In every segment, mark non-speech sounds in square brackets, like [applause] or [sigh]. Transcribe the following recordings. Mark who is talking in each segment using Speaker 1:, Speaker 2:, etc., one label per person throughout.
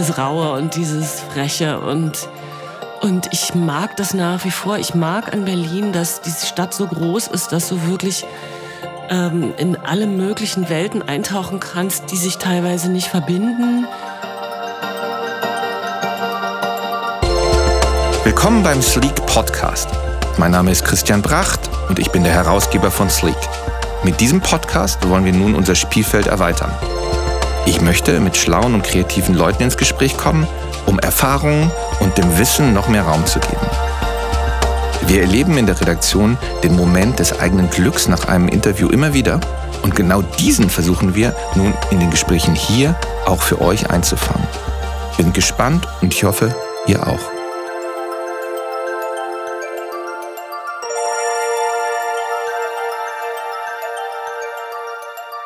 Speaker 1: dieses Raue und dieses Freche und und ich mag das nach wie vor. Ich mag an Berlin, dass diese Stadt so groß ist, dass du wirklich ähm, in alle möglichen Welten eintauchen kannst, die sich teilweise nicht verbinden.
Speaker 2: Willkommen beim Sleek Podcast. Mein Name ist Christian Bracht und ich bin der Herausgeber von Sleek. Mit diesem Podcast wollen wir nun unser Spielfeld erweitern. Ich möchte mit schlauen und kreativen Leuten ins Gespräch kommen, um Erfahrungen und dem Wissen noch mehr Raum zu geben. Wir erleben in der Redaktion den Moment des eigenen Glücks nach einem Interview immer wieder und genau diesen versuchen wir nun in den Gesprächen hier auch für euch einzufangen. Bin gespannt und ich hoffe, ihr auch.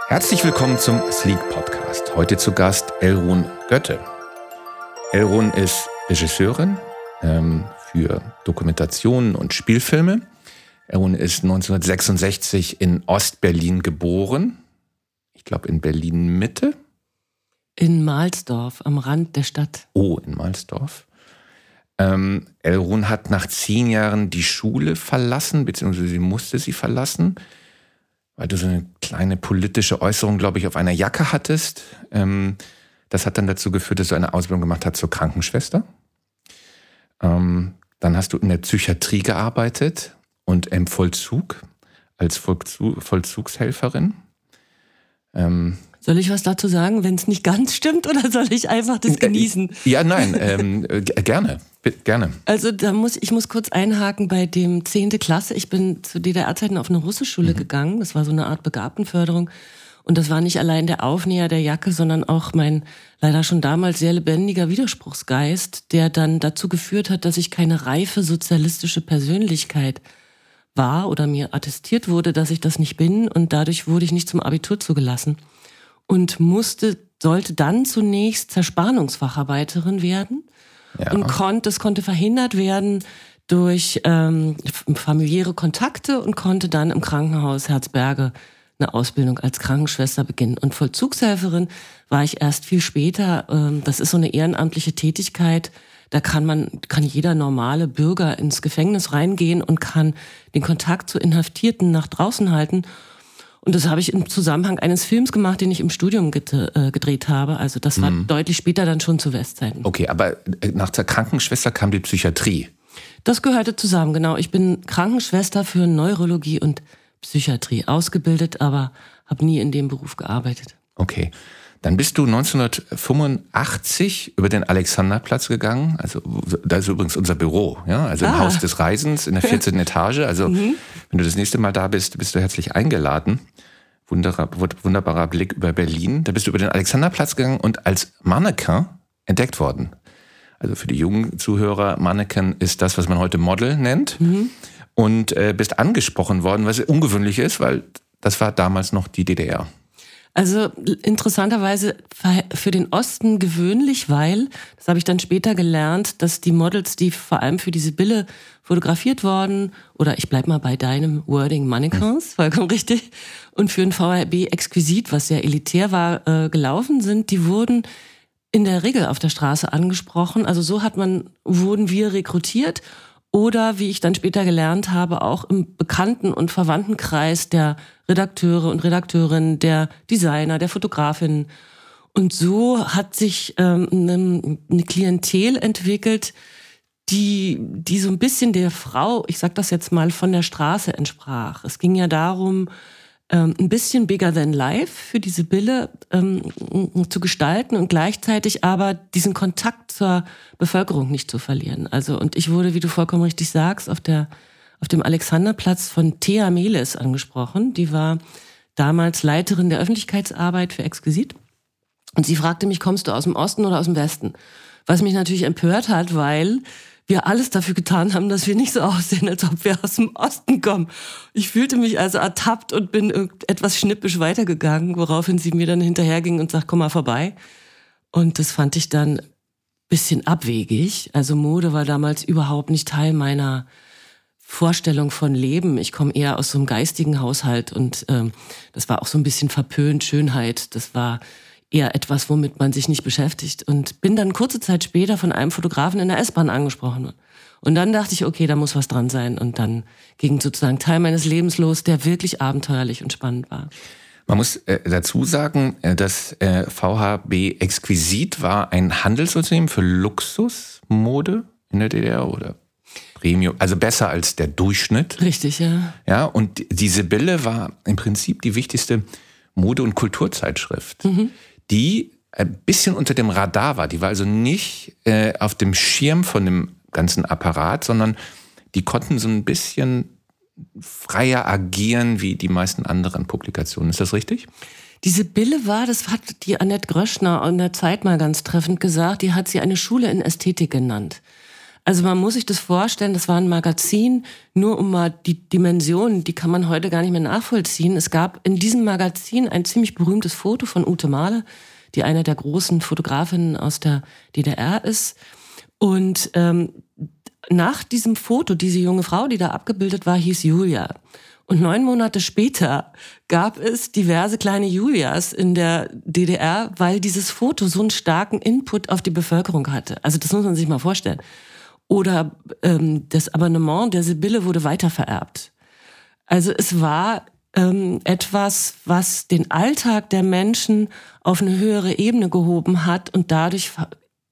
Speaker 2: Herzlich willkommen zum Sleek Podcast. Heute zu Gast Elrun Götte. Elrun ist Regisseurin ähm, für Dokumentationen und Spielfilme. Elrun ist 1966 in Ostberlin geboren. Ich glaube in Berlin Mitte.
Speaker 1: In Mahlsdorf, am Rand der Stadt.
Speaker 2: Oh, in Mahlsdorf. Ähm, Elrun hat nach zehn Jahren die Schule verlassen, beziehungsweise sie musste sie verlassen weil du so eine kleine politische Äußerung, glaube ich, auf einer Jacke hattest. Ähm, das hat dann dazu geführt, dass du eine Ausbildung gemacht hast zur Krankenschwester. Ähm, dann hast du in der Psychiatrie gearbeitet und im Vollzug als Vollzugshelferin.
Speaker 1: Ähm, soll ich was dazu sagen, wenn es nicht ganz stimmt, oder soll ich einfach das äh, genießen?
Speaker 2: Ja, nein, ähm, äh, gerne, gerne.
Speaker 1: Also da muss ich muss kurz einhaken bei dem 10. Klasse. Ich bin zu DDR-Zeiten auf eine Russischschule mhm. gegangen. Das war so eine Art Begabtenförderung. Und das war nicht allein der Aufnäher der Jacke, sondern auch mein leider schon damals sehr lebendiger Widerspruchsgeist, der dann dazu geführt hat, dass ich keine reife sozialistische Persönlichkeit war oder mir attestiert wurde, dass ich das nicht bin. Und dadurch wurde ich nicht zum Abitur zugelassen und musste, sollte dann zunächst Zerspannungsfacharbeiterin werden ja. und konnte, es konnte verhindert werden durch ähm, familiäre Kontakte und konnte dann im Krankenhaus Herzberge eine Ausbildung als Krankenschwester beginnen. Und Vollzugshelferin war ich erst viel später. Ähm, das ist so eine ehrenamtliche Tätigkeit. Da kann man, kann jeder normale Bürger ins Gefängnis reingehen und kann den Kontakt zu Inhaftierten nach draußen halten. Und das habe ich im Zusammenhang eines Films gemacht, den ich im Studium äh, gedreht habe. Also das war mhm. deutlich später dann schon zu Westzeiten.
Speaker 2: Okay, aber äh, nach der Krankenschwester kam die Psychiatrie.
Speaker 1: Das gehörte zusammen, genau. Ich bin Krankenschwester für Neurologie und Psychiatrie ausgebildet, aber habe nie in dem Beruf gearbeitet.
Speaker 2: Okay. Dann bist du 1985 über den Alexanderplatz gegangen. Also da ist übrigens unser Büro, ja, also ah. im Haus des Reisens in der 14. [laughs] Etage. Also mhm. wenn du das nächste Mal da bist, bist du herzlich eingeladen. Wunderbar, wunderbarer Blick über Berlin. Da bist du über den Alexanderplatz gegangen und als Mannequin entdeckt worden. Also für die jungen Zuhörer, Mannequin ist das, was man heute Model nennt. Mhm. Und äh, bist angesprochen worden, was ungewöhnlich ist, weil das war damals noch die DDR.
Speaker 1: Also interessanterweise für den Osten gewöhnlich, weil, das habe ich dann später gelernt, dass die Models, die vor allem für diese Bille fotografiert worden, oder ich bleib mal bei deinem Wording Mannequins, hm. vollkommen richtig, und für ein VRB exquisit, was sehr elitär war, äh, gelaufen sind, die wurden in der Regel auf der Straße angesprochen. Also so hat man, wurden wir rekrutiert oder wie ich dann später gelernt habe, auch im Bekannten- und Verwandtenkreis der Redakteure und Redakteurinnen, der Designer, der Fotografinnen. Und so hat sich ähm, eine, eine Klientel entwickelt, die, die so ein bisschen der Frau, ich sag das jetzt mal, von der Straße entsprach. Es ging ja darum, ähm, ein bisschen bigger than life für diese Bille ähm, zu gestalten und gleichzeitig aber diesen Kontakt zur Bevölkerung nicht zu verlieren. Also und ich wurde, wie du vollkommen richtig sagst, auf der auf dem Alexanderplatz von Thea Meles angesprochen. Die war damals Leiterin der Öffentlichkeitsarbeit für Exquisit und sie fragte mich, kommst du aus dem Osten oder aus dem Westen? Was mich natürlich empört hat, weil wir alles dafür getan haben, dass wir nicht so aussehen, als ob wir aus dem Osten kommen. Ich fühlte mich also ertappt und bin etwas schnippisch weitergegangen, woraufhin sie mir dann hinterherging und sagt, komm mal vorbei. Und das fand ich dann bisschen abwegig. Also Mode war damals überhaupt nicht Teil meiner Vorstellung von Leben. Ich komme eher aus so einem geistigen Haushalt und ähm, das war auch so ein bisschen verpönt Schönheit. Das war eher etwas, womit man sich nicht beschäftigt. Und bin dann kurze Zeit später von einem Fotografen in der S-Bahn angesprochen. Und dann dachte ich, okay, da muss was dran sein. Und dann ging sozusagen Teil meines Lebens los, der wirklich abenteuerlich und spannend war.
Speaker 2: Man muss äh, dazu sagen, äh, dass äh, VHB Exquisit war ein Handelsunternehmen für Luxusmode in der DDR oder Premium, also besser als der Durchschnitt.
Speaker 1: Richtig, ja.
Speaker 2: Ja, und die Sibylle war im Prinzip die wichtigste Mode- und Kulturzeitschrift, mhm. Die ein bisschen unter dem Radar war. Die war also nicht äh, auf dem Schirm von dem ganzen Apparat, sondern die konnten so ein bisschen freier agieren wie die meisten anderen Publikationen. Ist das richtig?
Speaker 1: Diese Bille war, das hat die Annette Gröschner in der Zeit mal ganz treffend gesagt, die hat sie eine Schule in Ästhetik genannt. Also man muss sich das vorstellen, das war ein Magazin, nur um mal die Dimensionen, die kann man heute gar nicht mehr nachvollziehen. Es gab in diesem Magazin ein ziemlich berühmtes Foto von Ute Mahler, die eine der großen Fotografinnen aus der DDR ist. Und ähm, nach diesem Foto, diese junge Frau, die da abgebildet war, hieß Julia. Und neun Monate später gab es diverse kleine Julias in der DDR, weil dieses Foto so einen starken Input auf die Bevölkerung hatte. Also das muss man sich mal vorstellen. Oder ähm, das Abonnement der Sibylle wurde weitervererbt. Also es war ähm, etwas, was den Alltag der Menschen auf eine höhere Ebene gehoben hat und dadurch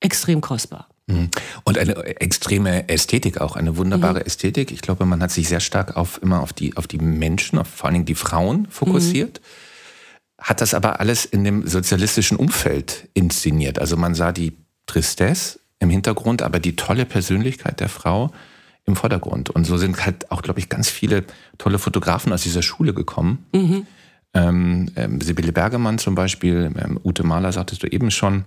Speaker 1: extrem kostbar.
Speaker 2: Mhm. Und eine extreme Ästhetik auch, eine wunderbare mhm. Ästhetik. Ich glaube, man hat sich sehr stark auf immer auf die, auf die Menschen, auf vor allen Dingen die Frauen fokussiert. Mhm. Hat das aber alles in dem sozialistischen Umfeld inszeniert. Also man sah die Tristesse im Hintergrund, aber die tolle Persönlichkeit der Frau im Vordergrund. Und so sind halt auch, glaube ich, ganz viele tolle Fotografen aus dieser Schule gekommen. Mhm. Ähm, ähm, Sibylle Bergemann zum Beispiel, ähm, Ute Mahler sagtest du eben schon,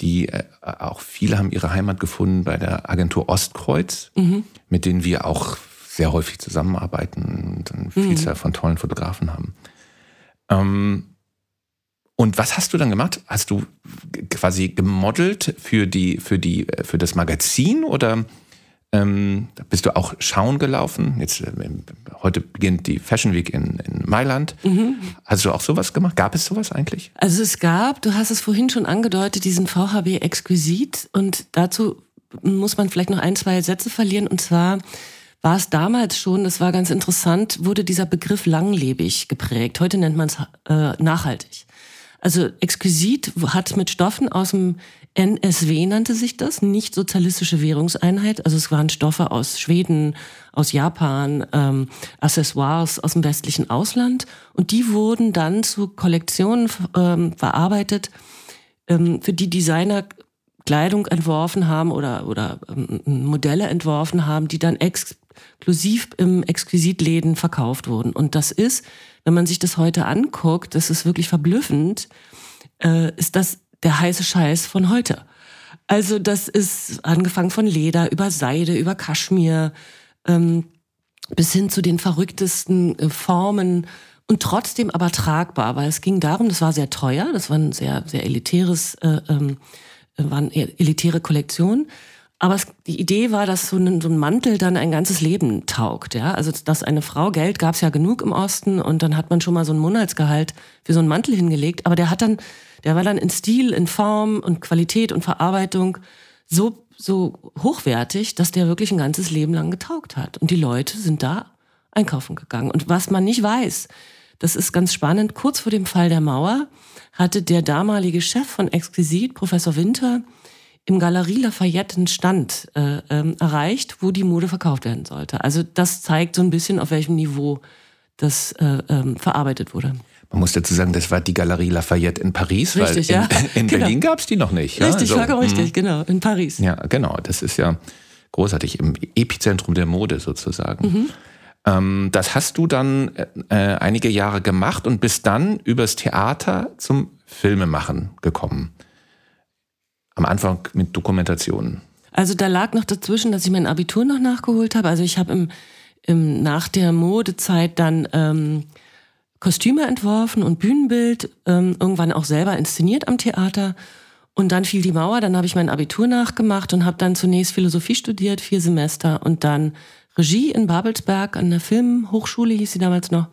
Speaker 2: die äh, auch viele haben ihre Heimat gefunden bei der Agentur Ostkreuz, mhm. mit denen wir auch sehr häufig zusammenarbeiten und eine mhm. Vielzahl von tollen Fotografen haben. Und was hast du dann gemacht? Hast du quasi gemodelt für die, für die, äh, für das Magazin oder ähm, bist du auch schauen gelaufen? Jetzt, äh, heute beginnt die Fashion Week in, in Mailand. Mhm. Hast du auch sowas gemacht? Gab es sowas eigentlich?
Speaker 1: Also es gab, du hast es vorhin schon angedeutet, diesen VHB Exquisit. Und dazu muss man vielleicht noch ein, zwei Sätze verlieren. Und zwar war es damals schon, das war ganz interessant, wurde dieser Begriff langlebig geprägt. Heute nennt man es äh, nachhaltig. Also exquisit hat mit Stoffen aus dem NSW nannte sich das, nicht sozialistische Währungseinheit. Also es waren Stoffe aus Schweden, aus Japan, ähm, Accessoires aus dem westlichen Ausland. Und die wurden dann zu Kollektionen ähm, verarbeitet, ähm, für die Designer Kleidung entworfen haben oder, oder ähm, Modelle entworfen haben, die dann exklusiv im Exquisitläden verkauft wurden. Und das ist, wenn man sich das heute anguckt, das ist wirklich verblüffend, äh, ist das der heiße Scheiß von heute. Also das ist angefangen von Leder über Seide, über Kaschmir, ähm, bis hin zu den verrücktesten äh, Formen und trotzdem aber tragbar, weil es ging darum, das war sehr teuer, das war ein sehr, sehr elitäres, äh, ähm, waren elitäre Kollektionen. Aber es, die Idee war, dass so ein, so ein, Mantel dann ein ganzes Leben taugt. Ja? Also, dass eine Frau, Geld gab es ja genug im Osten und dann hat man schon mal so ein Monatsgehalt für so einen Mantel hingelegt. Aber der hat dann der war dann in Stil, in Form und Qualität und Verarbeitung so, so hochwertig, dass der wirklich ein ganzes Leben lang getaugt hat. Und die Leute sind da einkaufen gegangen. Und was man nicht weiß, das ist ganz spannend, kurz vor dem Fall der Mauer hatte der damalige Chef von Exquisit, Professor Winter, im Galerie Lafayette einen Stand äh, ähm, erreicht, wo die Mode verkauft werden sollte. Also das zeigt so ein bisschen, auf welchem Niveau das äh, ähm, verarbeitet wurde.
Speaker 2: Man muss dazu sagen, das war die Galerie Lafayette in Paris, richtig, weil in, ja. [laughs] in genau. Berlin gab es die noch nicht.
Speaker 1: Ja? Richtig, also, richtig, mh. genau, in Paris.
Speaker 2: Ja, genau. Das ist ja großartig, im Epizentrum der Mode sozusagen. Mhm. Ähm, das hast du dann äh, einige Jahre gemacht und bist dann übers Theater zum Filmemachen gekommen. Am Anfang mit Dokumentationen.
Speaker 1: Also da lag noch dazwischen, dass ich mein Abitur noch nachgeholt habe. Also ich habe im, im, nach der Modezeit dann ähm, Kostüme entworfen und Bühnenbild, ähm, irgendwann auch selber inszeniert am Theater. Und dann fiel die Mauer, dann habe ich mein Abitur nachgemacht und habe dann zunächst Philosophie studiert, vier Semester und dann Regie in Babelsberg an der Filmhochschule hieß sie damals noch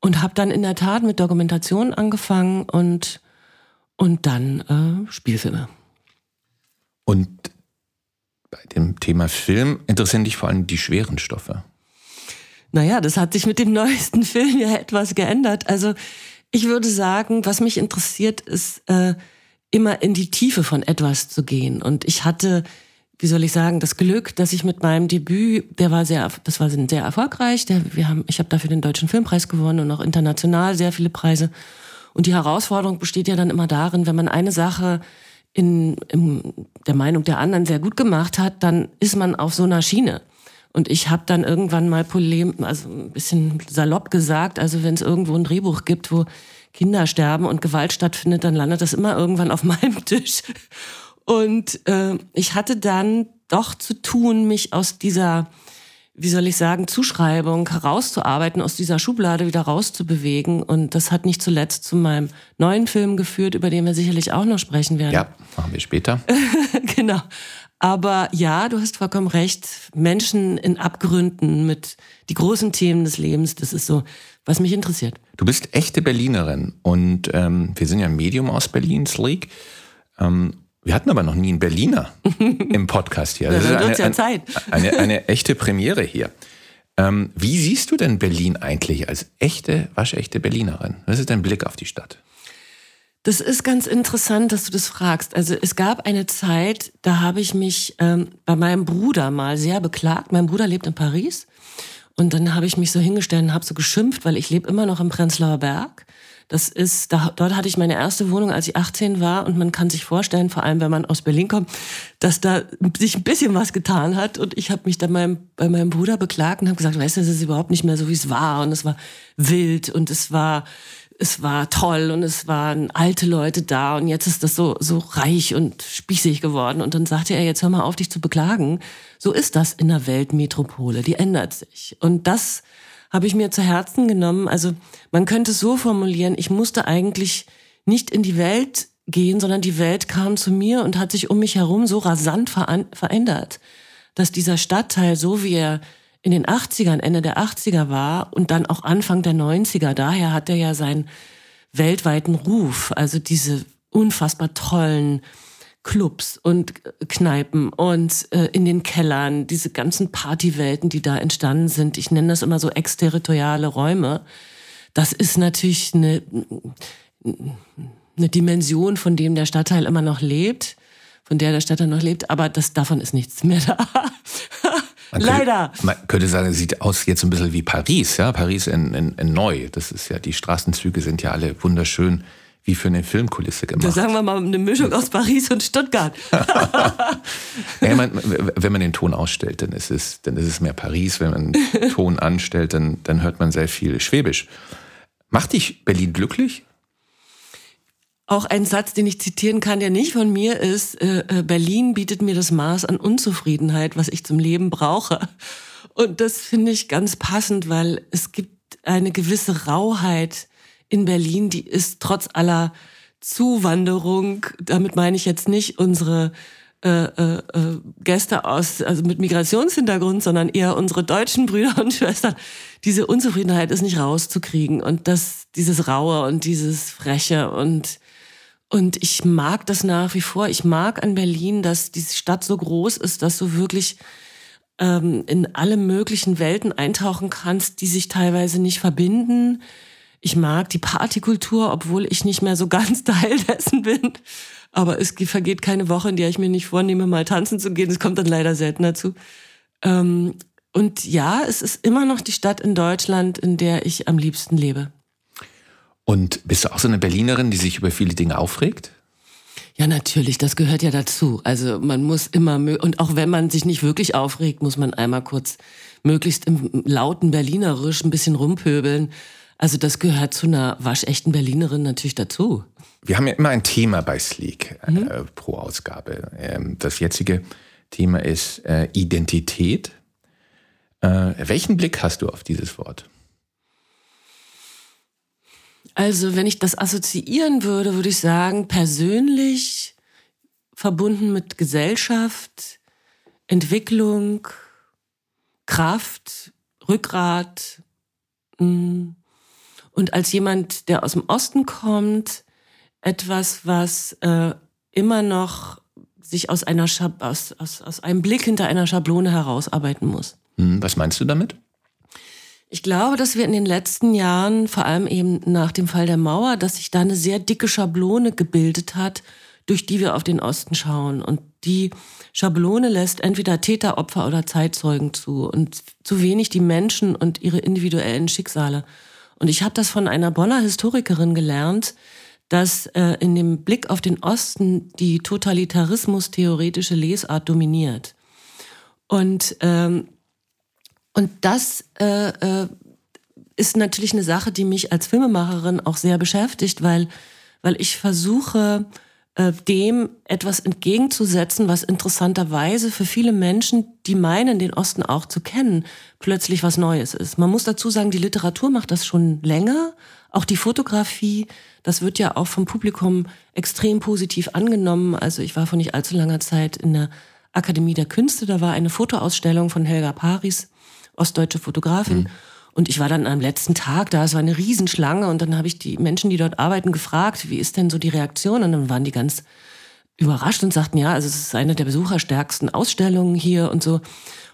Speaker 1: und habe dann in der Tat mit Dokumentation angefangen und und dann äh, Spielfilme.
Speaker 2: Und bei dem Thema Film interessieren dich vor allem die schweren Stoffe.
Speaker 1: Naja, das hat sich mit dem neuesten Film ja etwas geändert. Also ich würde sagen, was mich interessiert, ist äh, immer in die Tiefe von etwas zu gehen. Und ich hatte, wie soll ich sagen, das Glück, dass ich mit meinem Debüt, der war sehr, das war sehr erfolgreich. Der, wir haben, ich habe dafür den Deutschen Filmpreis gewonnen und auch international sehr viele Preise. Und die Herausforderung besteht ja dann immer darin, wenn man eine Sache in, in der Meinung der anderen sehr gut gemacht hat, dann ist man auf so einer Schiene. Und ich habe dann irgendwann mal Polem, also ein bisschen salopp gesagt, also wenn es irgendwo ein Drehbuch gibt, wo Kinder sterben und Gewalt stattfindet, dann landet das immer irgendwann auf [laughs] meinem Tisch. Und äh, ich hatte dann doch zu tun, mich aus dieser, wie soll ich sagen, Zuschreibung herauszuarbeiten, aus dieser Schublade wieder rauszubewegen. Und das hat nicht zuletzt zu meinem neuen Film geführt, über den wir sicherlich auch noch sprechen werden.
Speaker 2: Ja, machen wir später. [laughs]
Speaker 1: genau. Aber ja, du hast vollkommen recht. Menschen in Abgründen mit die großen Themen des Lebens, das ist so, was mich interessiert.
Speaker 2: Du bist echte Berlinerin und ähm, wir sind ja ein Medium aus Berlin, Sleek. Ähm, wir hatten aber noch nie einen Berliner [laughs] im Podcast hier.
Speaker 1: Das, das ist eine, ja Zeit.
Speaker 2: Eine, eine, echte Premiere hier. Ähm, wie siehst du denn Berlin eigentlich als echte, waschechte Berlinerin? Was ist dein Blick auf die Stadt?
Speaker 1: Das ist ganz interessant, dass du das fragst. Also es gab eine Zeit, da habe ich mich ähm, bei meinem Bruder mal sehr beklagt. Mein Bruder lebt in Paris. Und dann habe ich mich so hingestellt und habe so geschimpft, weil ich lebe immer noch im Prenzlauer Berg. Das ist, da, dort hatte ich meine erste Wohnung, als ich 18 war. Und man kann sich vorstellen, vor allem wenn man aus Berlin kommt, dass da sich ein bisschen was getan hat. Und ich habe mich dann meinem, bei meinem Bruder beklagt und habe gesagt, weißt du, es ist überhaupt nicht mehr so, wie es war. Und es war wild und es war es war toll und es waren alte Leute da und jetzt ist das so, so reich und spießig geworden. Und dann sagte er, jetzt hör mal auf, dich zu beklagen. So ist das in der Weltmetropole, die ändert sich. Und das habe ich mir zu Herzen genommen. Also man könnte es so formulieren, ich musste eigentlich nicht in die Welt gehen, sondern die Welt kam zu mir und hat sich um mich herum so rasant verändert, dass dieser Stadtteil, so wie er in den 80ern, Ende der 80er war und dann auch Anfang der 90er. Daher hat er ja seinen weltweiten Ruf, also diese unfassbar tollen Clubs und Kneipen und äh, in den Kellern, diese ganzen Partywelten, die da entstanden sind. Ich nenne das immer so exterritoriale Räume. Das ist natürlich eine, eine Dimension, von dem der Stadtteil immer noch lebt, von der der Stadtteil noch lebt, aber das, davon ist nichts mehr da.
Speaker 2: Man
Speaker 1: Leider.
Speaker 2: Könnte, man könnte sagen, es sieht aus jetzt ein bisschen wie Paris, ja, Paris in, in, in neu. Das ist ja, die Straßenzüge sind ja alle wunderschön wie für eine Filmkulisse gemacht. Da
Speaker 1: sagen wir mal eine Mischung aus Paris und Stuttgart. [laughs]
Speaker 2: ja, man, wenn man den Ton ausstellt, dann ist es, dann ist es mehr Paris. Wenn man den [laughs] Ton anstellt, dann, dann hört man sehr viel Schwäbisch. Macht dich Berlin glücklich?
Speaker 1: Auch ein Satz, den ich zitieren kann, der nicht von mir ist, äh, äh, Berlin bietet mir das Maß an Unzufriedenheit, was ich zum Leben brauche. Und das finde ich ganz passend, weil es gibt eine gewisse Rauheit in Berlin, die ist trotz aller Zuwanderung, damit meine ich jetzt nicht unsere äh, äh, äh Gäste aus, also mit Migrationshintergrund, sondern eher unsere deutschen Brüder und [laughs] Schwestern. Diese Unzufriedenheit ist nicht rauszukriegen und das, dieses Raue und dieses Freche und und ich mag das nach wie vor. Ich mag an Berlin, dass diese Stadt so groß ist, dass du wirklich ähm, in alle möglichen Welten eintauchen kannst, die sich teilweise nicht verbinden. Ich mag die Partykultur, obwohl ich nicht mehr so ganz [laughs] Teil dessen bin. Aber es vergeht keine Woche, in der ich mir nicht vornehme, mal tanzen zu gehen. Es kommt dann leider selten dazu. Ähm, und ja, es ist immer noch die Stadt in Deutschland, in der ich am liebsten lebe.
Speaker 2: Und bist du auch so eine Berlinerin, die sich über viele Dinge aufregt?
Speaker 1: Ja, natürlich, das gehört ja dazu. Also man muss immer, und auch wenn man sich nicht wirklich aufregt, muss man einmal kurz möglichst im lauten Berlinerisch ein bisschen rumpöbeln. Also das gehört zu einer waschechten Berlinerin natürlich dazu.
Speaker 2: Wir haben ja immer ein Thema bei Sleek äh, mhm. pro Ausgabe. Ähm, das jetzige Thema ist äh, Identität. Äh, welchen Blick hast du auf dieses Wort?
Speaker 1: Also, wenn ich das assoziieren würde, würde ich sagen, persönlich verbunden mit Gesellschaft, Entwicklung, Kraft, Rückgrat. Mm. Und als jemand, der aus dem Osten kommt, etwas, was äh, immer noch sich aus, einer Schab aus, aus, aus einem Blick hinter einer Schablone herausarbeiten muss.
Speaker 2: Hm, was meinst du damit?
Speaker 1: Ich glaube, dass wir in den letzten Jahren, vor allem eben nach dem Fall der Mauer, dass sich da eine sehr dicke Schablone gebildet hat, durch die wir auf den Osten schauen. Und die Schablone lässt entweder Täter, Opfer oder Zeitzeugen zu und zu wenig die Menschen und ihre individuellen Schicksale. Und ich habe das von einer Bonner Historikerin gelernt, dass äh, in dem Blick auf den Osten die totalitarismus-theoretische Lesart dominiert. Und ähm, und das äh, äh, ist natürlich eine Sache, die mich als Filmemacherin auch sehr beschäftigt, weil, weil ich versuche, äh, dem etwas entgegenzusetzen, was interessanterweise für viele Menschen, die meinen, den Osten auch zu kennen, plötzlich was Neues ist. Man muss dazu sagen, die Literatur macht das schon länger, auch die Fotografie, das wird ja auch vom Publikum extrem positiv angenommen. Also ich war vor nicht allzu langer Zeit in der Akademie der Künste, da war eine Fotoausstellung von Helga Paris ostdeutsche Fotografin. Mhm. Und ich war dann am letzten Tag da, es war eine Riesenschlange und dann habe ich die Menschen, die dort arbeiten, gefragt, wie ist denn so die Reaktion? Und dann waren die ganz überrascht und sagten, ja, also es ist eine der besucherstärksten Ausstellungen hier und so.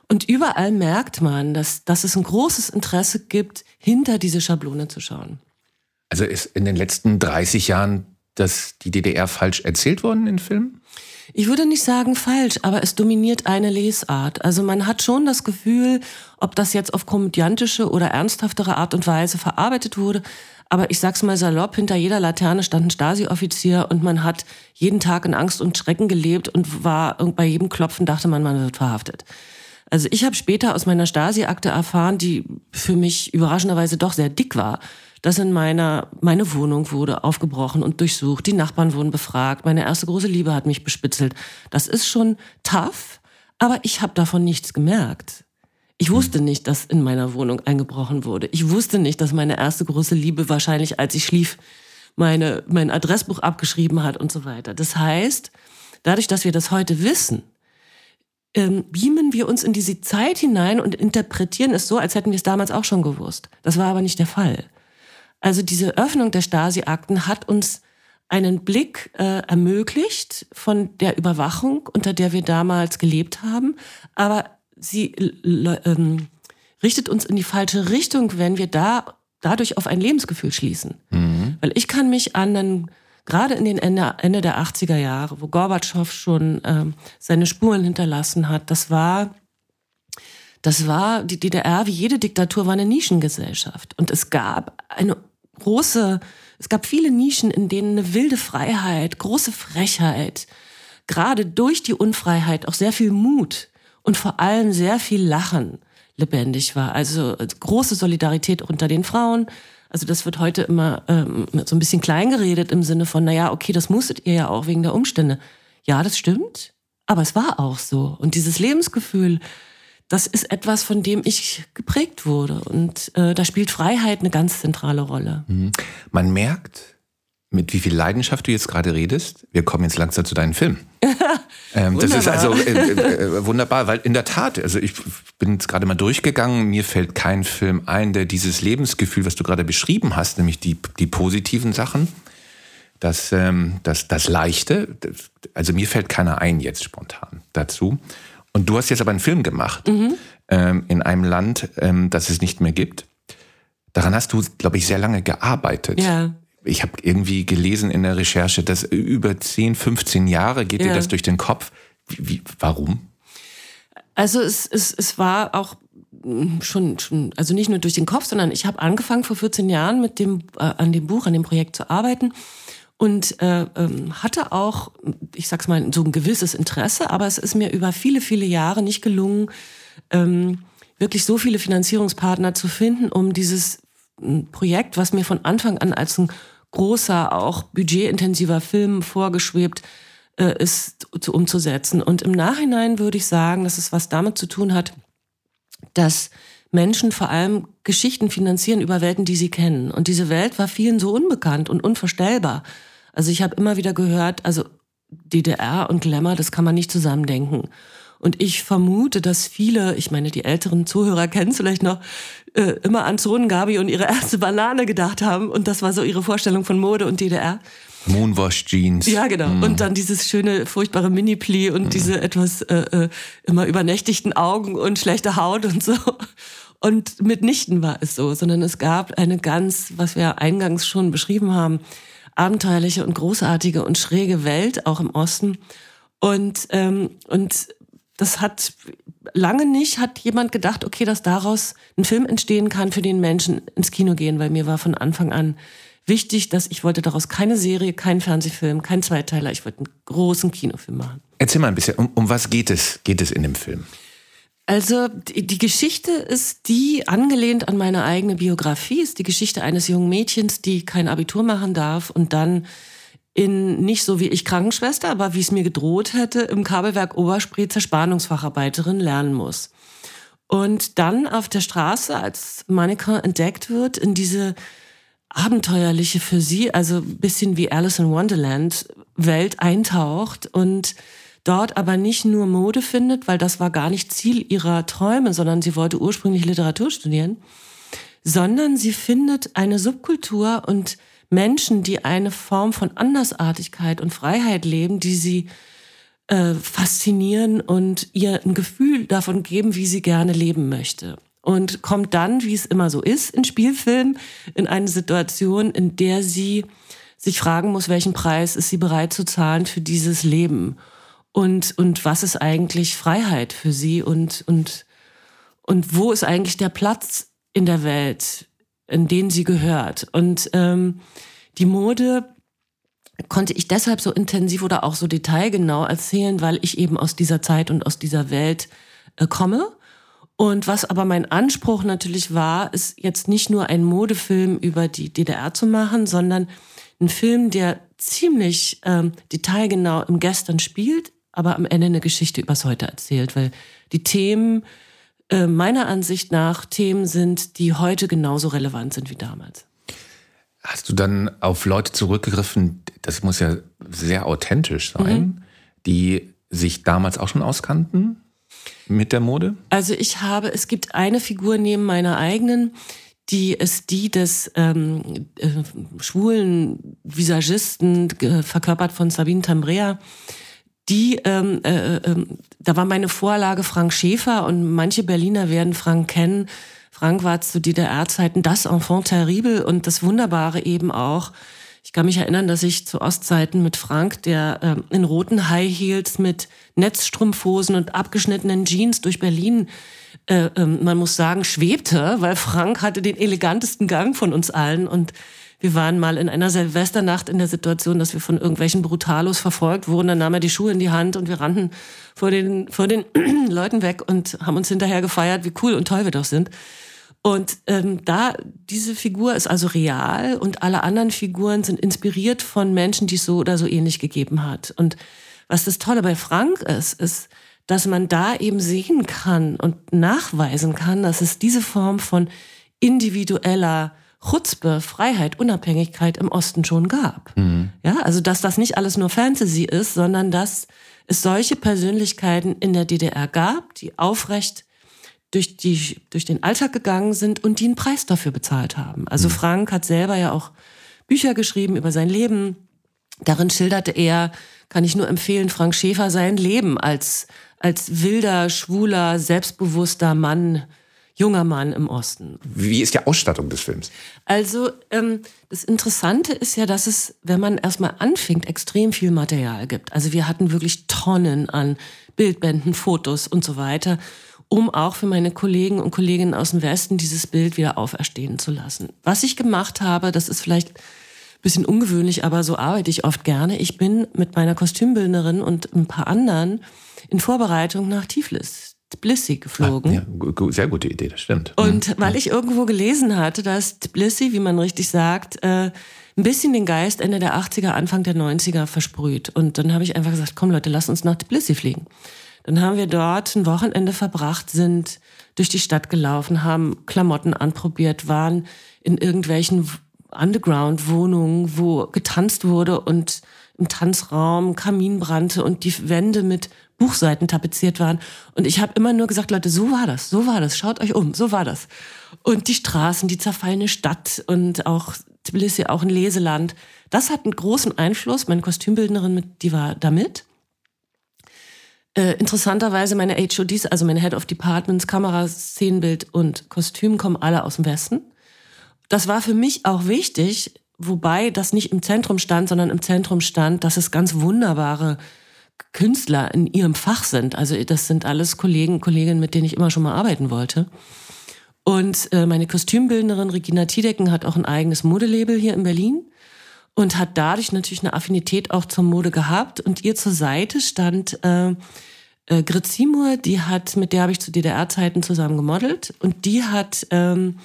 Speaker 1: Und überall merkt man, dass, dass es ein großes Interesse gibt, hinter diese Schablone zu schauen.
Speaker 2: Also ist in den letzten 30 Jahren dass die DDR falsch erzählt worden in Filmen?
Speaker 1: Ich würde nicht sagen falsch, aber es dominiert eine Lesart. Also man hat schon das Gefühl, ob das jetzt auf komödiantische oder ernsthaftere Art und Weise verarbeitet wurde. Aber ich sag's mal salopp, hinter jeder Laterne stand ein Stasi-Offizier und man hat jeden Tag in Angst und Schrecken gelebt und war bei jedem Klopfen dachte man, man wird verhaftet. Also ich habe später aus meiner Stasi-Akte erfahren, die für mich überraschenderweise doch sehr dick war, dass in meiner, meine Wohnung wurde aufgebrochen und durchsucht, die Nachbarn wurden befragt, meine erste große Liebe hat mich bespitzelt. Das ist schon tough, aber ich habe davon nichts gemerkt. Ich wusste nicht, dass in meiner Wohnung eingebrochen wurde. Ich wusste nicht, dass meine erste große Liebe wahrscheinlich, als ich schlief, meine, mein Adressbuch abgeschrieben hat und so weiter. Das heißt, dadurch, dass wir das heute wissen, ähm, beamen wir uns in diese Zeit hinein und interpretieren es so, als hätten wir es damals auch schon gewusst. Das war aber nicht der Fall. Also diese Öffnung der Stasi-Akten hat uns einen Blick äh, ermöglicht von der Überwachung, unter der wir damals gelebt haben, aber sie ähm, richtet uns in die falsche Richtung, wenn wir da dadurch auf ein Lebensgefühl schließen. Mhm. Weil ich kann mich an einen, gerade in den Ende, Ende der 80er Jahre, wo Gorbatschow schon ähm, seine Spuren hinterlassen hat, das war das war, die DDR, wie jede Diktatur, war eine Nischengesellschaft. Und es gab eine große, es gab viele Nischen, in denen eine wilde Freiheit, große Frechheit, gerade durch die Unfreiheit auch sehr viel Mut und vor allem sehr viel Lachen lebendig war. Also große Solidarität unter den Frauen. Also das wird heute immer ähm, so ein bisschen klein geredet im Sinne von, naja, okay, das musstet ihr ja auch wegen der Umstände. Ja, das stimmt, aber es war auch so. Und dieses Lebensgefühl, das ist etwas, von dem ich geprägt wurde. Und äh, da spielt Freiheit eine ganz zentrale Rolle. Mhm.
Speaker 2: Man merkt, mit wie viel Leidenschaft du jetzt gerade redest. Wir kommen jetzt langsam zu deinen Filmen. [laughs] ähm, das ist also äh, [laughs] äh, wunderbar, weil in der Tat, also ich bin jetzt gerade mal durchgegangen, mir fällt kein Film ein, der dieses Lebensgefühl, was du gerade beschrieben hast, nämlich die, die positiven Sachen, das, ähm, das, das Leichte, also mir fällt keiner ein jetzt spontan dazu. Und du hast jetzt aber einen Film gemacht mhm. ähm, in einem Land, ähm, das es nicht mehr gibt. Daran hast du, glaube ich, sehr lange gearbeitet. Ja. Ich habe irgendwie gelesen in der Recherche, dass über 10, 15 Jahre geht ja. dir das durch den Kopf. Wie, wie, warum?
Speaker 1: Also es, es, es war auch hm, schon, schon, also nicht nur durch den Kopf, sondern ich habe angefangen vor 14 Jahren mit dem, äh, an dem Buch, an dem Projekt zu arbeiten und äh, ähm, hatte auch, ich sag's mal, so ein gewisses Interesse, aber es ist mir über viele, viele Jahre nicht gelungen, ähm, wirklich so viele Finanzierungspartner zu finden, um dieses hm, Projekt, was mir von Anfang an als ein großer, auch budgetintensiver Film vorgeschwebt äh, ist, zu, umzusetzen. Und im Nachhinein würde ich sagen, dass es was damit zu tun hat, dass Menschen vor allem Geschichten finanzieren über Welten, die sie kennen. Und diese Welt war vielen so unbekannt und unvorstellbar. Also ich habe immer wieder gehört, also DDR und Glamour, das kann man nicht zusammendenken. Und ich vermute, dass viele, ich meine, die älteren Zuhörer kennen es vielleicht noch, äh, immer an Zonengabi und ihre erste Banane gedacht haben. Und das war so ihre Vorstellung von Mode und DDR.
Speaker 2: Moonwash Jeans.
Speaker 1: Ja, genau. Mm. Und dann dieses schöne, furchtbare Mini-Pli und mm. diese etwas äh, äh, immer übernächtigten Augen und schlechte Haut und so. Und mitnichten war es so, sondern es gab eine ganz, was wir eingangs schon beschrieben haben, abenteuerliche und großartige und schräge Welt, auch im Osten. Und, ähm, und das hat lange nicht, hat jemand gedacht, okay, dass daraus ein Film entstehen kann, für den Menschen ins Kino gehen, weil mir war von Anfang an wichtig, dass ich wollte daraus keine Serie, keinen Fernsehfilm, kein Zweiteiler, ich wollte einen großen Kinofilm machen.
Speaker 2: Erzähl mal ein bisschen, um, um was geht es, geht es in dem Film?
Speaker 1: Also die, Geschichte ist die, angelehnt an meine eigene Biografie, ist die Geschichte eines jungen Mädchens, die kein Abitur machen darf und dann in nicht so wie ich Krankenschwester, aber wie es mir gedroht hätte, im Kabelwerk Oberspree Zerspannungsfacharbeiterin lernen muss. Und dann auf der Straße als Mannequin entdeckt wird, in diese abenteuerliche für sie, also bisschen wie Alice in Wonderland Welt eintaucht und dort aber nicht nur Mode findet, weil das war gar nicht Ziel ihrer Träume, sondern sie wollte ursprünglich Literatur studieren, sondern sie findet eine Subkultur und Menschen, die eine Form von Andersartigkeit und Freiheit leben, die sie äh, faszinieren und ihr ein Gefühl davon geben, wie sie gerne leben möchte. Und kommt dann, wie es immer so ist in Spielfilmen, in eine Situation, in der sie sich fragen muss, welchen Preis ist sie bereit zu zahlen für dieses Leben? Und, und was ist eigentlich Freiheit für sie? Und, und, und wo ist eigentlich der Platz in der Welt, in den sie gehört. Und ähm, die Mode konnte ich deshalb so intensiv oder auch so detailgenau erzählen, weil ich eben aus dieser Zeit und aus dieser Welt äh, komme. Und was aber mein Anspruch natürlich war, ist jetzt nicht nur ein Modefilm über die DDR zu machen, sondern ein Film, der ziemlich ähm, detailgenau im Gestern spielt, aber am Ende eine Geschichte übers Heute erzählt, weil die Themen äh, meiner Ansicht nach Themen sind, die heute genauso relevant sind wie damals.
Speaker 2: Hast du dann auf Leute zurückgegriffen, das muss ja sehr authentisch sein, mhm. die sich damals auch schon auskannten mit der Mode?
Speaker 1: Also ich habe, es gibt eine Figur neben meiner eigenen, die ist die des ähm, äh, schwulen Visagisten, verkörpert von Sabine Tambrea, die, ähm, äh, äh, da war meine Vorlage Frank Schäfer und manche Berliner werden Frank kennen. Frank war zu DDR-Zeiten das Enfant terrible und das Wunderbare eben auch. Ich kann mich erinnern, dass ich zu Ostzeiten mit Frank, der äh, in roten High Heels mit Netzstrumpfhosen und abgeschnittenen Jeans durch Berlin, äh, äh, man muss sagen, schwebte, weil Frank hatte den elegantesten Gang von uns allen und wir waren mal in einer Silvesternacht in der Situation, dass wir von irgendwelchen Brutalos verfolgt wurden. Dann nahm er die Schuhe in die Hand und wir rannten vor den, vor den [clears throat] Leuten weg und haben uns hinterher gefeiert, wie cool und toll wir doch sind. Und ähm, da, diese Figur ist also real und alle anderen Figuren sind inspiriert von Menschen, die es so oder so ähnlich gegeben hat. Und was das Tolle bei Frank ist, ist, dass man da eben sehen kann und nachweisen kann, dass es diese Form von individueller Chutzpe, Freiheit, Unabhängigkeit im Osten schon gab. Mhm. Ja, also dass das nicht alles nur Fantasy ist, sondern dass es solche Persönlichkeiten in der DDR gab, die aufrecht durch, die, durch den Alltag gegangen sind und die einen Preis dafür bezahlt haben. Also mhm. Frank hat selber ja auch Bücher geschrieben über sein Leben. Darin schilderte er, kann ich nur empfehlen, Frank Schäfer sein Leben als, als wilder, schwuler, selbstbewusster Mann junger Mann im Osten.
Speaker 2: Wie ist die Ausstattung des Films?
Speaker 1: Also ähm, das Interessante ist ja, dass es, wenn man erstmal anfängt, extrem viel Material gibt. Also wir hatten wirklich Tonnen an Bildbänden, Fotos und so weiter, um auch für meine Kollegen und Kolleginnen aus dem Westen dieses Bild wieder auferstehen zu lassen. Was ich gemacht habe, das ist vielleicht ein bisschen ungewöhnlich, aber so arbeite ich oft gerne. Ich bin mit meiner Kostümbildnerin und ein paar anderen in Vorbereitung nach Tiflis Tbilisi geflogen.
Speaker 2: Ah, ja, sehr gute Idee, das stimmt.
Speaker 1: Und mhm. weil ich irgendwo gelesen hatte, dass Tbilisi, wie man richtig sagt, äh, ein bisschen den Geist Ende der 80er, Anfang der 90er versprüht. Und dann habe ich einfach gesagt, komm Leute, lass uns nach Tbilisi fliegen. Dann haben wir dort ein Wochenende verbracht, sind durch die Stadt gelaufen, haben Klamotten anprobiert, waren in irgendwelchen Underground-Wohnungen, wo getanzt wurde und im Tanzraum Kamin brannte und die Wände mit Buchseiten tapeziert waren. Und ich habe immer nur gesagt, Leute, so war das, so war das, schaut euch um, so war das. Und die Straßen, die zerfallene Stadt und auch Tbilisi auch ein Leseland. Das hat einen großen Einfluss. Meine Kostümbildnerin, die war da mit. Äh, interessanterweise meine HODs, also meine Head of Departments, Kamera, Szenenbild und Kostüm kommen alle aus dem Westen. Das war für mich auch wichtig, wobei das nicht im Zentrum stand, sondern im Zentrum stand, dass es ganz wunderbare Künstler in ihrem Fach sind. Also das sind alles Kollegen, Kolleginnen, mit denen ich immer schon mal arbeiten wollte. Und äh, meine Kostümbildnerin Regina Tiedecken hat auch ein eigenes Modelabel hier in Berlin und hat dadurch natürlich eine Affinität auch zur Mode gehabt. Und ihr zur Seite stand äh, äh, Grit Seymour, die hat, mit der habe ich zu DDR-Zeiten zusammen gemodelt und die hat ähm,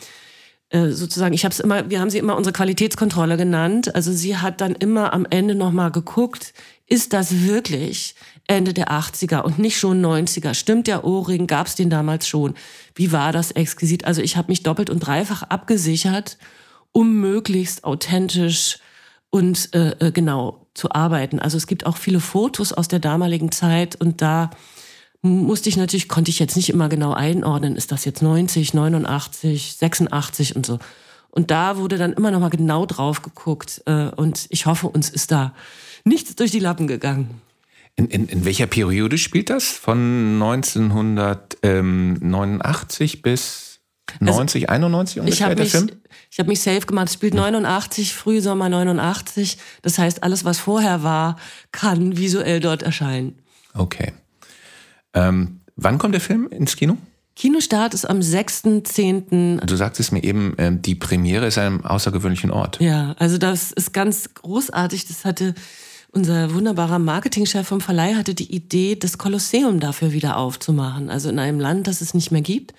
Speaker 1: äh, sozusagen, ich habe es immer, wir haben sie immer unsere Qualitätskontrolle genannt. Also sie hat dann immer am Ende nochmal geguckt, ist das wirklich Ende der 80er und nicht schon 90er? Stimmt der Ohrring? Gab es den damals schon? Wie war das exquisit? Also ich habe mich doppelt und dreifach abgesichert, um möglichst authentisch und äh, äh genau zu arbeiten. Also es gibt auch viele Fotos aus der damaligen Zeit und da musste ich natürlich, konnte ich jetzt nicht immer genau einordnen, ist das jetzt 90, 89, 86 und so. Und da wurde dann immer noch mal genau drauf geguckt äh, und ich hoffe, uns ist da nichts durch die Lappen gegangen.
Speaker 2: In, in, in welcher Periode spielt das? Von 1989 bis 90, also, 91 ungefähr
Speaker 1: ich
Speaker 2: der
Speaker 1: mich,
Speaker 2: Film?
Speaker 1: Ich habe mich safe gemacht. Es spielt 89, Frühsommer 89. Das heißt, alles, was vorher war, kann visuell dort erscheinen.
Speaker 2: Okay. Ähm, wann kommt der Film ins Kino?
Speaker 1: Kinostart ist am 6.10.
Speaker 2: Du sagtest mir eben, ähm, die Premiere ist an einem außergewöhnlichen Ort.
Speaker 1: Ja, also das ist ganz großartig. Das hatte unser wunderbarer Marketingchef vom Verleih hatte die Idee, das Kolosseum dafür wieder aufzumachen. Also in einem Land, das es nicht mehr gibt,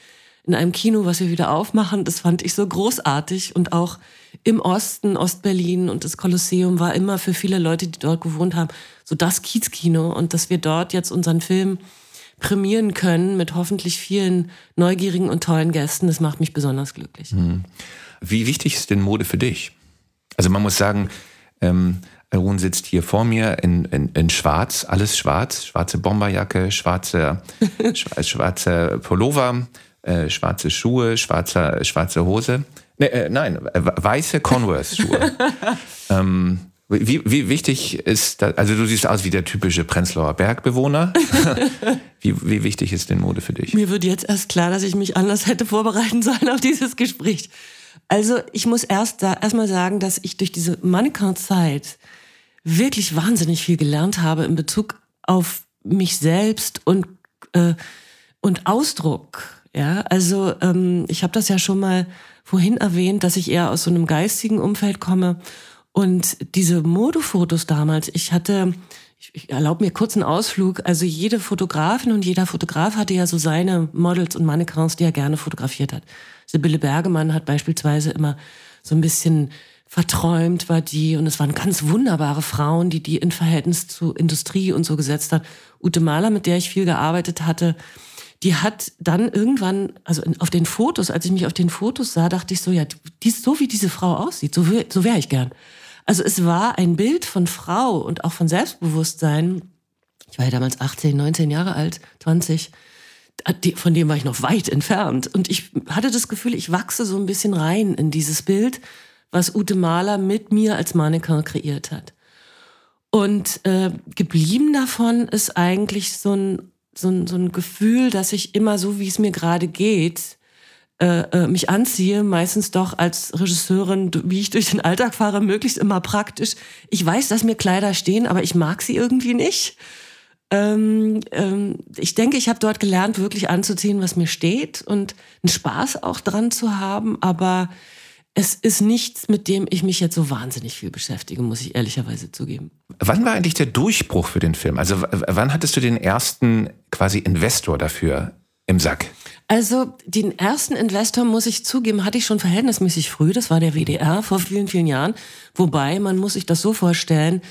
Speaker 1: in einem Kino, was wir wieder aufmachen. Das fand ich so großartig. Und auch im Osten, Ostberlin und das Kolosseum war immer für viele Leute, die dort gewohnt haben, so das Kiezkino. Und dass wir dort jetzt unseren Film prämieren können mit hoffentlich vielen neugierigen und tollen Gästen. Das macht mich besonders glücklich. Hm.
Speaker 2: Wie wichtig ist denn Mode für dich? Also man muss sagen, ähm, Arun sitzt hier vor mir in, in, in schwarz, alles schwarz, schwarze Bomberjacke, schwarze, [laughs] schwarze Pullover, äh, schwarze Schuhe, schwarze, schwarze Hose. Nee, äh, nein, weiße Converse-Schuhe. [laughs] ähm, wie, wie wichtig ist das? Also du siehst aus wie der typische Prenzlauer Bergbewohner. [laughs] wie, wie wichtig ist denn Mode für dich?
Speaker 1: Mir wird jetzt erst klar, dass ich mich anders hätte vorbereiten sollen auf dieses Gespräch. Also ich muss erst da erstmal sagen, dass ich durch diese Mannequin-Zeit wirklich wahnsinnig viel gelernt habe in Bezug auf mich selbst und äh, und Ausdruck. Ja, also ähm, ich habe das ja schon mal vorhin erwähnt, dass ich eher aus so einem geistigen Umfeld komme und diese Modefotos damals, ich hatte, ich erlaube mir kurz einen Ausflug, also jede Fotografin und jeder Fotograf hatte ja so seine Models und Mannequins, die er gerne fotografiert hat. Sibylle Bergemann hat beispielsweise immer so ein bisschen verträumt war die und es waren ganz wunderbare Frauen, die die in Verhältnis zu Industrie und so gesetzt hat. Ute Mahler, mit der ich viel gearbeitet hatte, die hat dann irgendwann, also auf den Fotos, als ich mich auf den Fotos sah, dachte ich so, ja, die ist so wie diese Frau aussieht, so, so wäre ich gern. Also es war ein Bild von Frau und auch von Selbstbewusstsein. Ich war ja damals 18, 19 Jahre alt, 20. Von dem war ich noch weit entfernt. Und ich hatte das Gefühl, ich wachse so ein bisschen rein in dieses Bild, was Ute Mahler mit mir als Mannequin kreiert hat. Und äh, geblieben davon ist eigentlich so ein, so, ein, so ein Gefühl, dass ich immer so, wie es mir gerade geht, äh, äh, mich anziehe, meistens doch als Regisseurin, wie ich durch den Alltag fahre, möglichst immer praktisch. Ich weiß, dass mir Kleider stehen, aber ich mag sie irgendwie nicht. Ähm, ähm, ich denke, ich habe dort gelernt, wirklich anzuziehen, was mir steht und einen Spaß auch dran zu haben, aber es ist nichts, mit dem ich mich jetzt so wahnsinnig viel beschäftige, muss ich ehrlicherweise zugeben.
Speaker 2: Wann war eigentlich der Durchbruch für den Film? Also wann hattest du den ersten quasi Investor dafür im Sack?
Speaker 1: Also den ersten Investor, muss ich zugeben, hatte ich schon verhältnismäßig früh. Das war der WDR vor vielen, vielen Jahren. Wobei, man muss sich das so vorstellen,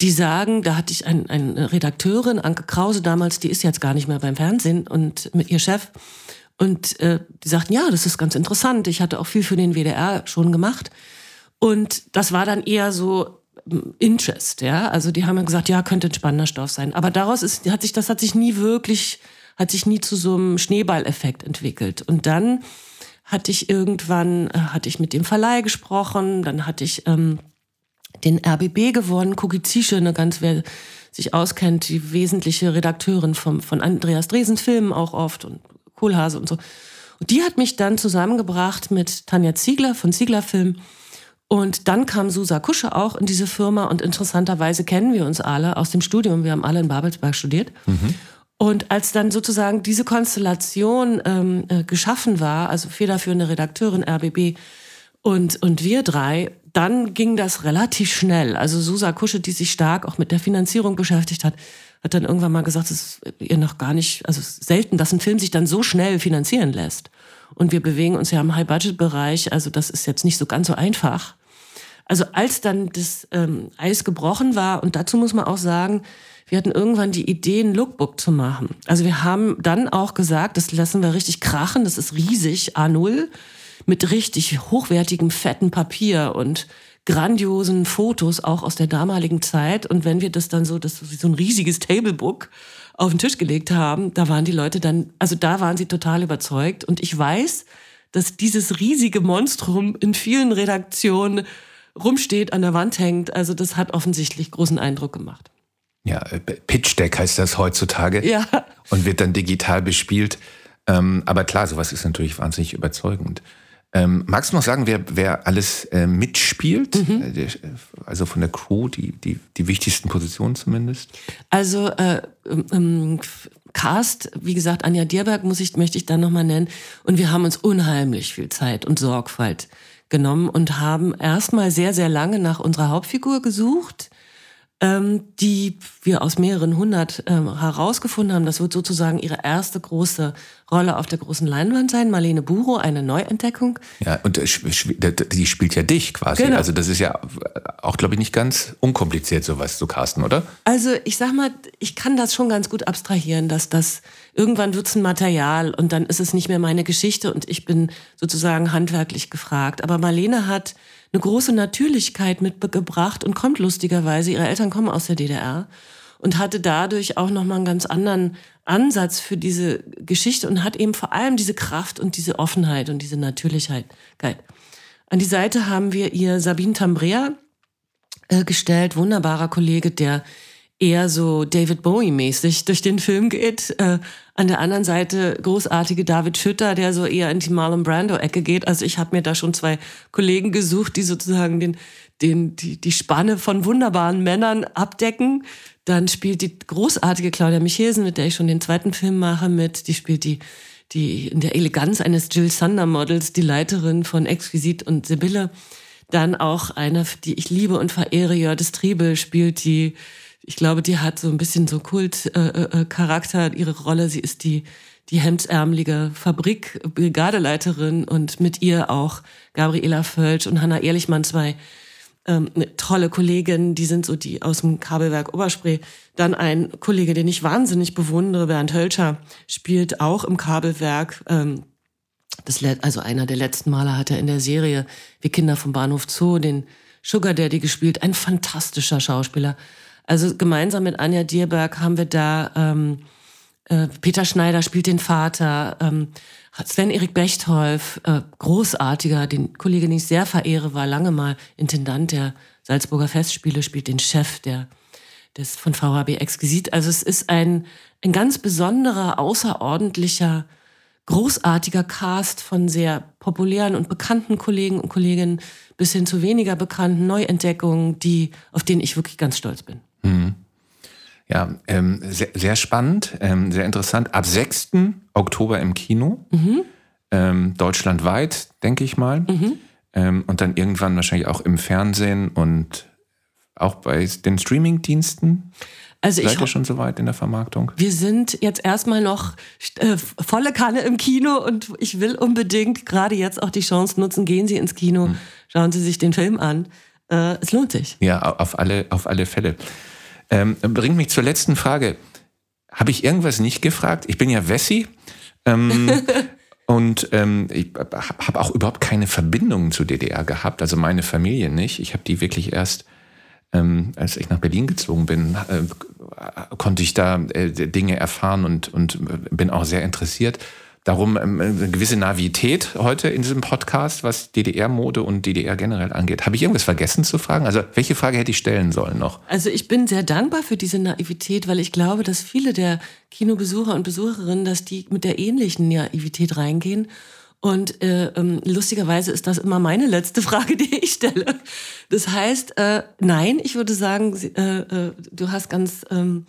Speaker 1: die sagen, da hatte ich ein, eine Redakteurin, Anke Krause damals, die ist jetzt gar nicht mehr beim Fernsehen und mit ihr Chef. Und äh, die sagten, ja, das ist ganz interessant. Ich hatte auch viel für den WDR schon gemacht. Und das war dann eher so Interest, ja. Also die haben gesagt, ja, könnte ein spannender Stoff sein. Aber daraus ist, hat sich, das hat sich nie wirklich hat sich nie zu so einem Schneeballeffekt entwickelt. Und dann hatte ich irgendwann, äh, hatte ich mit dem Verleih gesprochen, dann hatte ich ähm, den RBB gewonnen, Cookie Zische, eine ganz, wer sich auskennt, die wesentliche Redakteurin vom, von Andreas Dresens Filmen auch oft und Kohlhase und so. Und die hat mich dann zusammengebracht mit Tanja Ziegler von Ziegler Film. Und dann kam Susa Kusche auch in diese Firma und interessanterweise kennen wir uns alle aus dem Studium. Wir haben alle in Babelsberg studiert. Mhm. Und als dann sozusagen diese Konstellation ähm, äh, geschaffen war, also federführende Redakteurin RBB und, und wir drei, dann ging das relativ schnell. Also Susa Kusche, die sich stark auch mit der Finanzierung beschäftigt hat, hat dann irgendwann mal gesagt, es ist ihr noch gar nicht, also selten, dass ein Film sich dann so schnell finanzieren lässt. Und wir bewegen uns ja im High-Budget-Bereich, also das ist jetzt nicht so ganz so einfach. Also als dann das ähm, Eis gebrochen war, und dazu muss man auch sagen, wir hatten irgendwann die Idee, ein Lookbook zu machen. Also wir haben dann auch gesagt, das lassen wir richtig krachen, das ist riesig, A0 mit richtig hochwertigem, fetten Papier und grandiosen Fotos auch aus der damaligen Zeit. Und wenn wir das dann so, das so ein riesiges Tablebook auf den Tisch gelegt haben, da waren die Leute dann, also da waren sie total überzeugt. Und ich weiß, dass dieses riesige Monstrum in vielen Redaktionen rumsteht, an der Wand hängt. Also das hat offensichtlich großen Eindruck gemacht.
Speaker 2: Ja, äh, Pitch Deck heißt das heutzutage.
Speaker 1: Ja.
Speaker 2: Und wird dann digital bespielt. Ähm, aber klar, sowas ist natürlich wahnsinnig überzeugend. Ähm, magst du noch sagen, wer, wer alles äh, mitspielt? Mhm. Äh, also von der Crew, die, die, die wichtigsten Positionen zumindest?
Speaker 1: Also äh, ähm, Cast, wie gesagt, Anja Dierberg muss ich, möchte ich dann nochmal nennen. Und wir haben uns unheimlich viel Zeit und Sorgfalt genommen und haben erstmal sehr, sehr lange nach unserer Hauptfigur gesucht ähm, die wir aus mehreren hundert ähm, herausgefunden haben. Das wird sozusagen ihre erste große Rolle auf der großen Leinwand sein. Marlene Buro, eine Neuentdeckung.
Speaker 2: Ja, und äh, die spielt ja dich quasi. Genau. Also das ist ja auch, glaube ich, nicht ganz unkompliziert, sowas zu casten, oder?
Speaker 1: Also ich sag mal, ich kann das schon ganz gut abstrahieren, dass das irgendwann wird's ein Material und dann ist es nicht mehr meine Geschichte und ich bin sozusagen handwerklich gefragt. Aber Marlene hat eine große Natürlichkeit mitgebracht und kommt lustigerweise, ihre Eltern kommen aus der DDR und hatte dadurch auch nochmal einen ganz anderen Ansatz für diese Geschichte und hat eben vor allem diese Kraft und diese Offenheit und diese Natürlichkeit. An die Seite haben wir ihr Sabine Tambrea äh, gestellt, wunderbarer Kollege, der eher so David Bowie-mäßig durch den Film geht. Äh, an der anderen Seite großartige David Schütter, der so eher in die Marlon Brando-Ecke geht. Also ich habe mir da schon zwei Kollegen gesucht, die sozusagen den, den, die, die Spanne von wunderbaren Männern abdecken. Dann spielt die großartige Claudia Michelsen, mit der ich schon den zweiten Film mache, mit. Die spielt die, die in der Eleganz eines Jill Sander Models, die Leiterin von Exquisit und Sibylle. Dann auch eine, die ich liebe und verehre, Jördes Triebel, spielt die ich glaube, die hat so ein bisschen so Kult-Charakter, äh, äh, ihre Rolle. Sie ist die, die hemdsärmelige Fabrik-Brigadeleiterin und mit ihr auch Gabriela Völsch und Hanna Ehrlichmann, zwei ähm, eine tolle Kolleginnen, die sind so die aus dem Kabelwerk Oberspree. Dann ein Kollege, den ich wahnsinnig bewundere, Bernd Hölscher, spielt auch im Kabelwerk. Ähm, das, also einer der letzten Male hat er in der Serie Wir Kinder vom Bahnhof Zoo den Sugar Daddy gespielt. Ein fantastischer Schauspieler. Also gemeinsam mit Anja Dierberg haben wir da, ähm, äh, Peter Schneider spielt den Vater, ähm, Sven-Erik Bechtolf, äh, großartiger, den Kollegen, den ich sehr verehre, war lange mal Intendant der Salzburger Festspiele, spielt den Chef der, des von VHB Exquisit. Also es ist ein, ein ganz besonderer, außerordentlicher, großartiger Cast von sehr populären und bekannten Kollegen und Kolleginnen bis hin zu weniger bekannten Neuentdeckungen, die, auf denen ich wirklich ganz stolz bin. Mhm.
Speaker 2: Ja, ähm, sehr, sehr, spannend, ähm, sehr interessant. Ab 6. Oktober im Kino, mhm. ähm, deutschlandweit, denke ich mal. Mhm. Ähm, und dann irgendwann wahrscheinlich auch im Fernsehen und auch bei den Streaming-Diensten. Also Seid ich, ihr schon soweit in der Vermarktung?
Speaker 1: Wir sind jetzt erstmal noch äh, volle Kanne im Kino und ich will unbedingt gerade jetzt auch die Chance nutzen, gehen Sie ins Kino, mhm. schauen Sie sich den Film an. Äh, es lohnt sich.
Speaker 2: Ja, auf alle, auf alle Fälle. Ähm, bringt mich zur letzten Frage. Habe ich irgendwas nicht gefragt? Ich bin ja Wessi. Ähm, [laughs] und ähm, ich habe auch überhaupt keine Verbindungen zur DDR gehabt, also meine Familie nicht. Ich habe die wirklich erst, ähm, als ich nach Berlin gezogen bin, äh, konnte ich da äh, Dinge erfahren und, und bin auch sehr interessiert. Darum ähm, eine gewisse Navität heute in diesem Podcast, was DDR-Mode und DDR generell angeht. Habe ich irgendwas vergessen zu fragen? Also welche Frage hätte ich stellen sollen noch?
Speaker 1: Also ich bin sehr dankbar für diese Naivität, weil ich glaube, dass viele der Kinobesucher und Besucherinnen, dass die mit der ähnlichen Naivität reingehen. Und äh, ähm, lustigerweise ist das immer meine letzte [laughs] Frage, die ich stelle. Das heißt, äh, nein, ich würde sagen, äh, äh, du hast ganz ähm,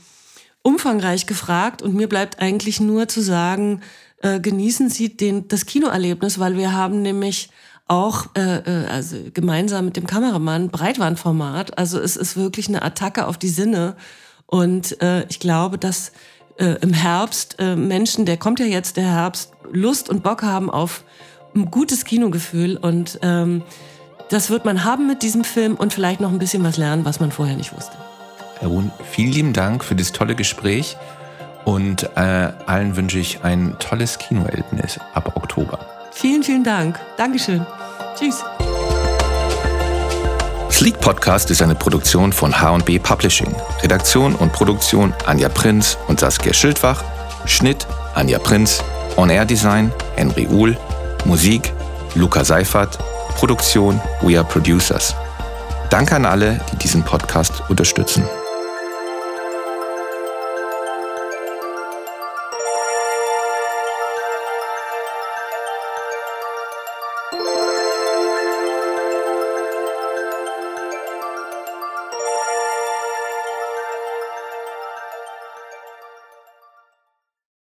Speaker 1: umfangreich gefragt und mir bleibt eigentlich nur zu sagen, äh, genießen Sie den, das Kinoerlebnis, weil wir haben nämlich auch äh, äh, also gemeinsam mit dem Kameramann Breitbandformat. Also es ist wirklich eine Attacke auf die Sinne. Und äh, ich glaube, dass äh, im Herbst äh, Menschen, der kommt ja jetzt der Herbst, Lust und Bock haben auf ein gutes Kinogefühl. Und ähm, das wird man haben mit diesem Film und vielleicht noch ein bisschen was lernen, was man vorher nicht wusste.
Speaker 2: Herr Ruhn, vielen lieben Dank für das tolle Gespräch. Und äh, allen wünsche ich ein tolles Kinoerlebnis ab Oktober.
Speaker 1: Vielen, vielen Dank. Dankeschön. Tschüss.
Speaker 2: Sleek Podcast ist eine Produktion von H&B Publishing. Redaktion und Produktion Anja Prinz und Saskia Schildwach. Schnitt Anja Prinz. On-Air Design Henry Uhl. Musik Luca Seifert. Produktion We Are Producers. Danke an alle, die diesen Podcast unterstützen.